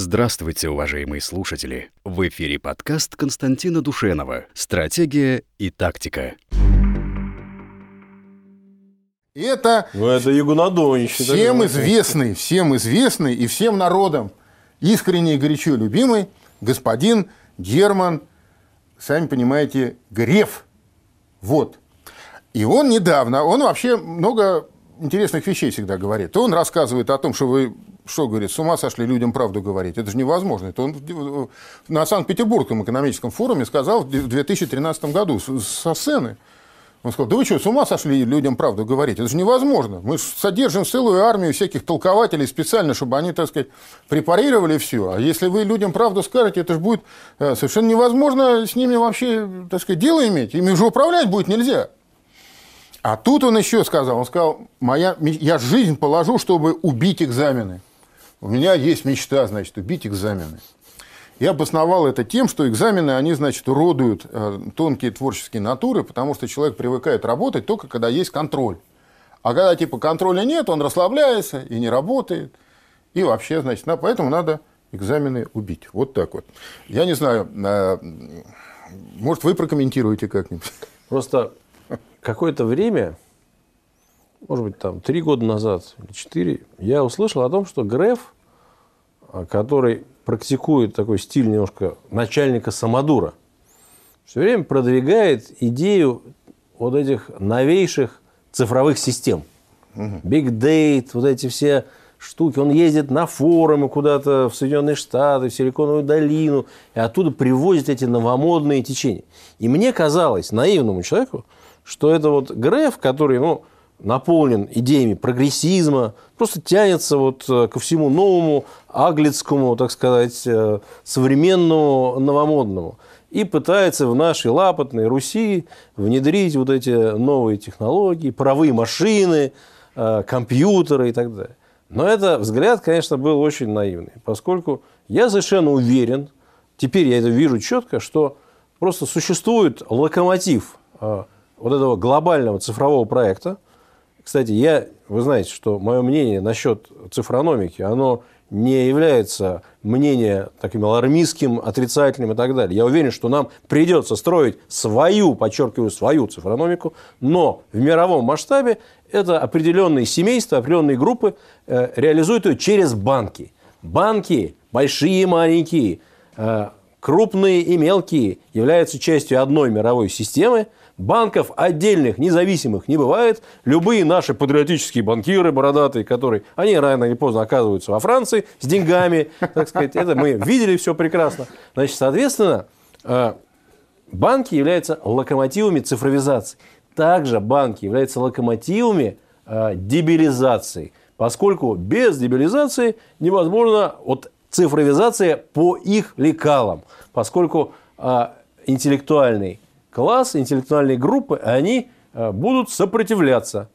Здравствуйте, уважаемые слушатели! В эфире подкаст Константина Душенова «Стратегия и тактика». Это, ну, это Ягунадон всем известный, всем известный и всем народам искренне и горячо любимый господин Герман, сами понимаете, Греф. Вот. И он недавно, он вообще много интересных вещей всегда говорит. То он рассказывает о том, что вы что, говорит, с ума сошли людям правду говорить? Это же невозможно. Это он на Санкт-Петербургском экономическом форуме сказал в 2013 году со сцены. Он сказал, да вы что, с ума сошли людям правду говорить? Это же невозможно. Мы содержим целую армию всяких толкователей специально, чтобы они, так сказать, препарировали все. А если вы людям правду скажете, это же будет э, совершенно невозможно с ними вообще, так сказать, дело иметь. Ими уже управлять будет нельзя. А тут он еще сказал, он сказал, моя, я жизнь положу, чтобы убить экзамены. У меня есть мечта, значит, убить экзамены. Я обосновал это тем, что экзамены, они, значит, уродуют э, тонкие творческие натуры, потому что человек привыкает работать только когда есть контроль. А когда типа контроля нет, он расслабляется и не работает. И вообще, значит, на, поэтому надо экзамены убить. Вот так вот. Я не знаю, э, может, вы прокомментируете как-нибудь. Просто какое-то время может быть, там, три года назад или четыре, я услышал о том, что Греф, а, который практикует такой стиль немножко начальника самодура, все время продвигает идею вот этих новейших цифровых систем. Big Date, вот эти все штуки. Он ездит на форумы куда-то в Соединенные Штаты, в Силиконовую долину, и оттуда привозит эти новомодные течения. И мне казалось, наивному человеку, что это вот Греф, который, ну, наполнен идеями прогрессизма, просто тянется вот э, ко всему новому, аглицкому, так сказать, э, современному, новомодному. И пытается в нашей лапотной Руси внедрить вот эти новые технологии, паровые машины, э, компьютеры и так далее. Но это взгляд, конечно, был очень наивный, поскольку я совершенно уверен, теперь я это вижу четко, что просто существует локомотив вот этого глобального цифрового проекта – кстати, я, вы знаете, что мое мнение насчет цифрономики, оно не является мнение таким алармистским, отрицательным и так далее. Я уверен, что нам придется строить свою, подчеркиваю, свою цифрономику, но в мировом масштабе это определенные семейства, определенные группы э, реализуют ее через банки. Банки, большие и маленькие, э, крупные и мелкие, являются частью одной мировой системы, Банков отдельных, независимых не бывает. Любые наши патриотические банкиры бородатые, которые, они рано или поздно оказываются во Франции с деньгами, так сказать, это мы видели все прекрасно. Значит, соответственно, э, банки являются локомотивами цифровизации. Также банки являются локомотивами э, дебилизации, поскольку без дебилизации невозможно вот, цифровизация по их лекалам, поскольку э, интеллектуальный класс, интеллектуальные группы, они э, будут сопротивляться.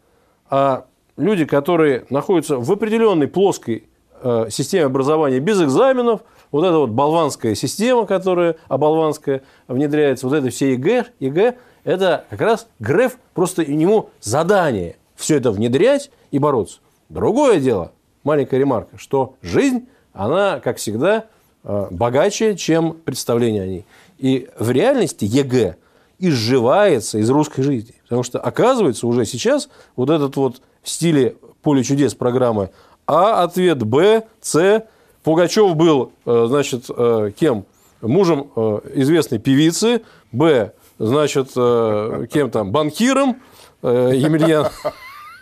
А люди, которые находятся в определенной плоской э, системе образования без экзаменов, вот эта вот болванская система, которая оболванская внедряется, вот это все ЕГЭ, ЕГЭ, это как раз Греф, просто ему задание все это внедрять и бороться. Другое дело, маленькая ремарка, что жизнь, она, как всегда, э, богаче, чем представление о ней. И в реальности ЕГЭ изживается из русской жизни. Потому что оказывается уже сейчас вот этот вот в стиле «Поле чудес» программы А ответ, Б, С. Пугачев был, э, значит, э, кем? Мужем известной певицы. Б, значит, кем там? Банкиром. Емельян.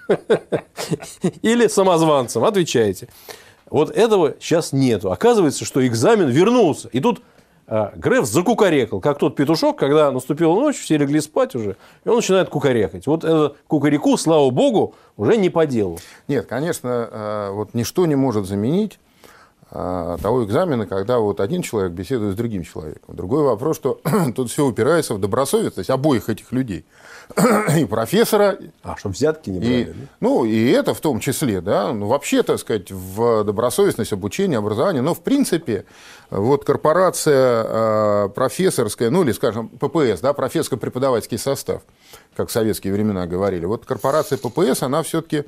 Или самозванцем. Отвечайте. Вот этого сейчас нету. Оказывается, что экзамен вернулся. И тут а, Греф закукарекал, как тот петушок, когда наступила ночь, все легли спать уже, и он начинает кукарекать. Вот это кукареку, слава богу, уже не по делу. Нет, конечно, а, вот ничто не может заменить того экзамена, когда вот один человек беседует с другим человеком. Другой вопрос, что тут все упирается в добросовестность обоих этих людей. и профессора. А, чтобы взятки не брали. И, да? Ну, и это в том числе, да. Ну, вообще, так сказать, в добросовестность обучения, образования. Но, в принципе, вот корпорация э, профессорская, ну, или, скажем, ППС, да, профессорско-преподавательский состав, как в советские времена говорили. Вот корпорация ППС, она все-таки а,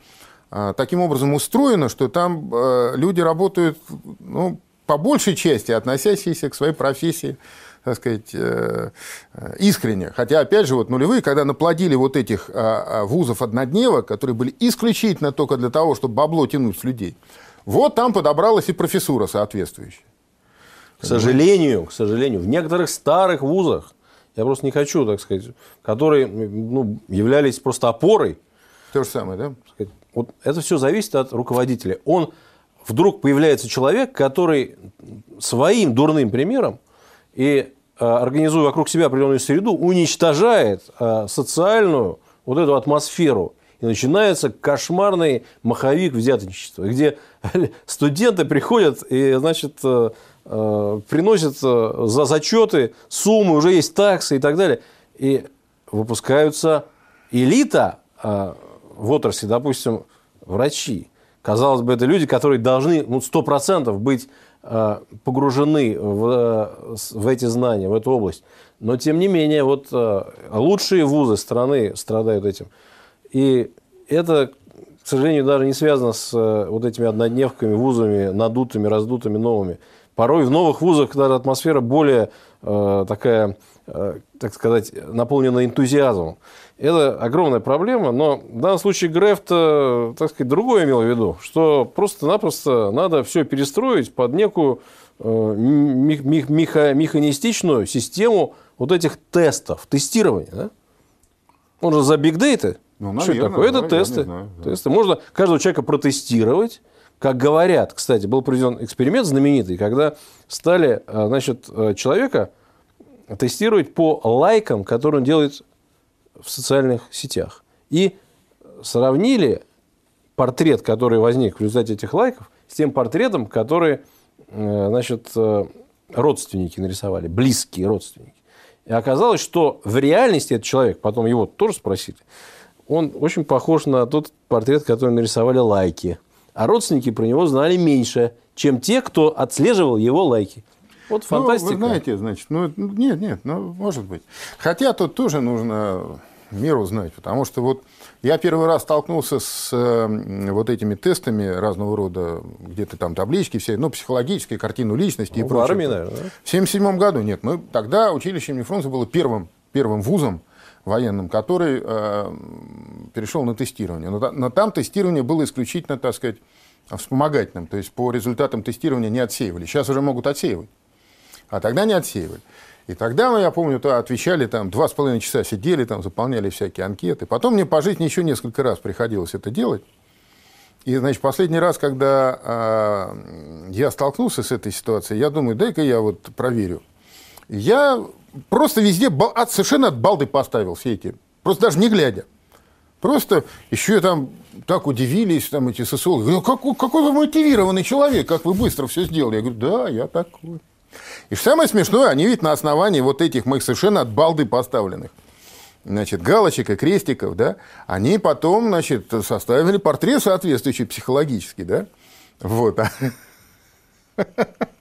таким образом устроено, что там а, люди работают ну, по большей части относящиеся к своей профессии так сказать, э, э, искренне. Хотя, опять же, вот нулевые, когда наплодили вот этих а, а, вузов-однодневок, которые были исключительно только для того, чтобы бабло тянуть с людей, вот там подобралась и профессура соответствующая. К сожалению, к сожалению, в некоторых старых вузах, я просто не хочу, так сказать, которые ну, являлись просто опорой. То же самое, да? Вот это все зависит от руководителя. Он вдруг появляется человек, который своим дурным примером и э, организуя вокруг себя определенную среду, уничтожает э, социальную вот эту атмосферу. И начинается кошмарный маховик взяточничества, где студенты приходят и, значит, э, приносят за зачеты суммы, уже есть таксы и так далее. И выпускаются элита в отрасли, допустим, врачи. Казалось бы, это люди, которые должны ну, 100% быть Э, погружены в, в эти знания, в эту область. Но, тем не менее, вот э, лучшие вузы страны страдают этим. И это, к сожалению, даже не связано с э, вот этими однодневками, вузами, надутыми, раздутыми, новыми. Порой в новых вузах даже атмосфера более такая, так сказать, наполнена энтузиазмом. Это огромная проблема, но в данном случае Грефт, так сказать, другое имел в виду, что просто-напросто надо все перестроить под некую э, меха, механистичную систему вот этих тестов, тестирования. Да? Он же за бигдейты. Ну, что это такое? Это тесты. Знаю, да. тесты. Можно каждого человека протестировать. Как говорят, кстати, был проведен эксперимент знаменитый, когда стали э, значит, э, человека тестировать по лайкам, которые он делает в социальных сетях. И сравнили портрет, который возник в результате этих лайков, с тем портретом, который э, значит, родственники нарисовали, близкие родственники. И оказалось, что в реальности этот человек, потом его тоже спросили, он очень похож на тот портрет, который нарисовали лайки. А родственники про него знали меньше, чем те, кто отслеживал его лайки. Вот фантастика. Ну, вы знаете, значит, ну, нет, нет, ну, может быть. Хотя тут тоже нужно меру знать, потому что вот я первый раз столкнулся с э, вот этими тестами разного рода, где-то там таблички все, ну, психологические, картину личности ну, и прочее. В армии, наверное, да? В 77 году, нет, мы тогда училище имени Фрунзе было первым, первым вузом военным, который э, перешел на тестирование. Но, но там тестирование было исключительно, так сказать, вспомогательным, то есть по результатам тестирования не отсеивали. Сейчас уже могут отсеивать а тогда не отсеивали. И тогда, я помню, то отвечали там два с половиной часа сидели, там заполняли всякие анкеты. Потом мне по жизни еще несколько раз приходилось это делать. И, значит, последний раз, когда э, я столкнулся с этой ситуацией, я думаю, дай-ка я вот проверю. Я просто везде от, совершенно от балды поставил все эти, просто даже не глядя. Просто еще там так удивились там эти социологи. Ну, какой, какой вы мотивированный человек, как вы быстро все сделали. Я говорю, да, я такой. И самое смешное, они ведь на основании вот этих моих совершенно от балды поставленных значит, галочек и крестиков, да, они потом, значит, составили портрет соответствующий психологически, да, вот.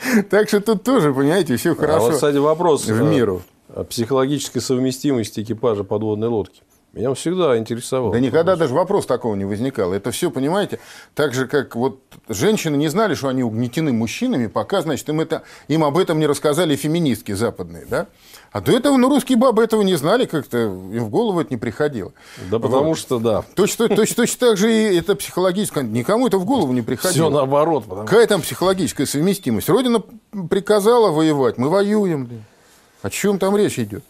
Так что тут тоже, понимаете, все хорошо. А вот, кстати, вопрос в миру. О психологической совместимости экипажа подводной лодки. Меня всегда интересовало. Да никогда вопрос. даже вопрос такого не возникал. Это все, понимаете, так же, как вот женщины не знали, что они угнетены мужчинами, пока, значит, им, это, им об этом не рассказали феминистки западные, да? А до этого, ну, русские бабы этого не знали, как-то им в голову это не приходило. Да потому вот. что, да. Точно, точно, точно так же и это психологическое. Никому это в голову не приходило. Все наоборот. Потому... Какая там психологическая совместимость? Родина приказала воевать, мы воюем. О чем там речь идет?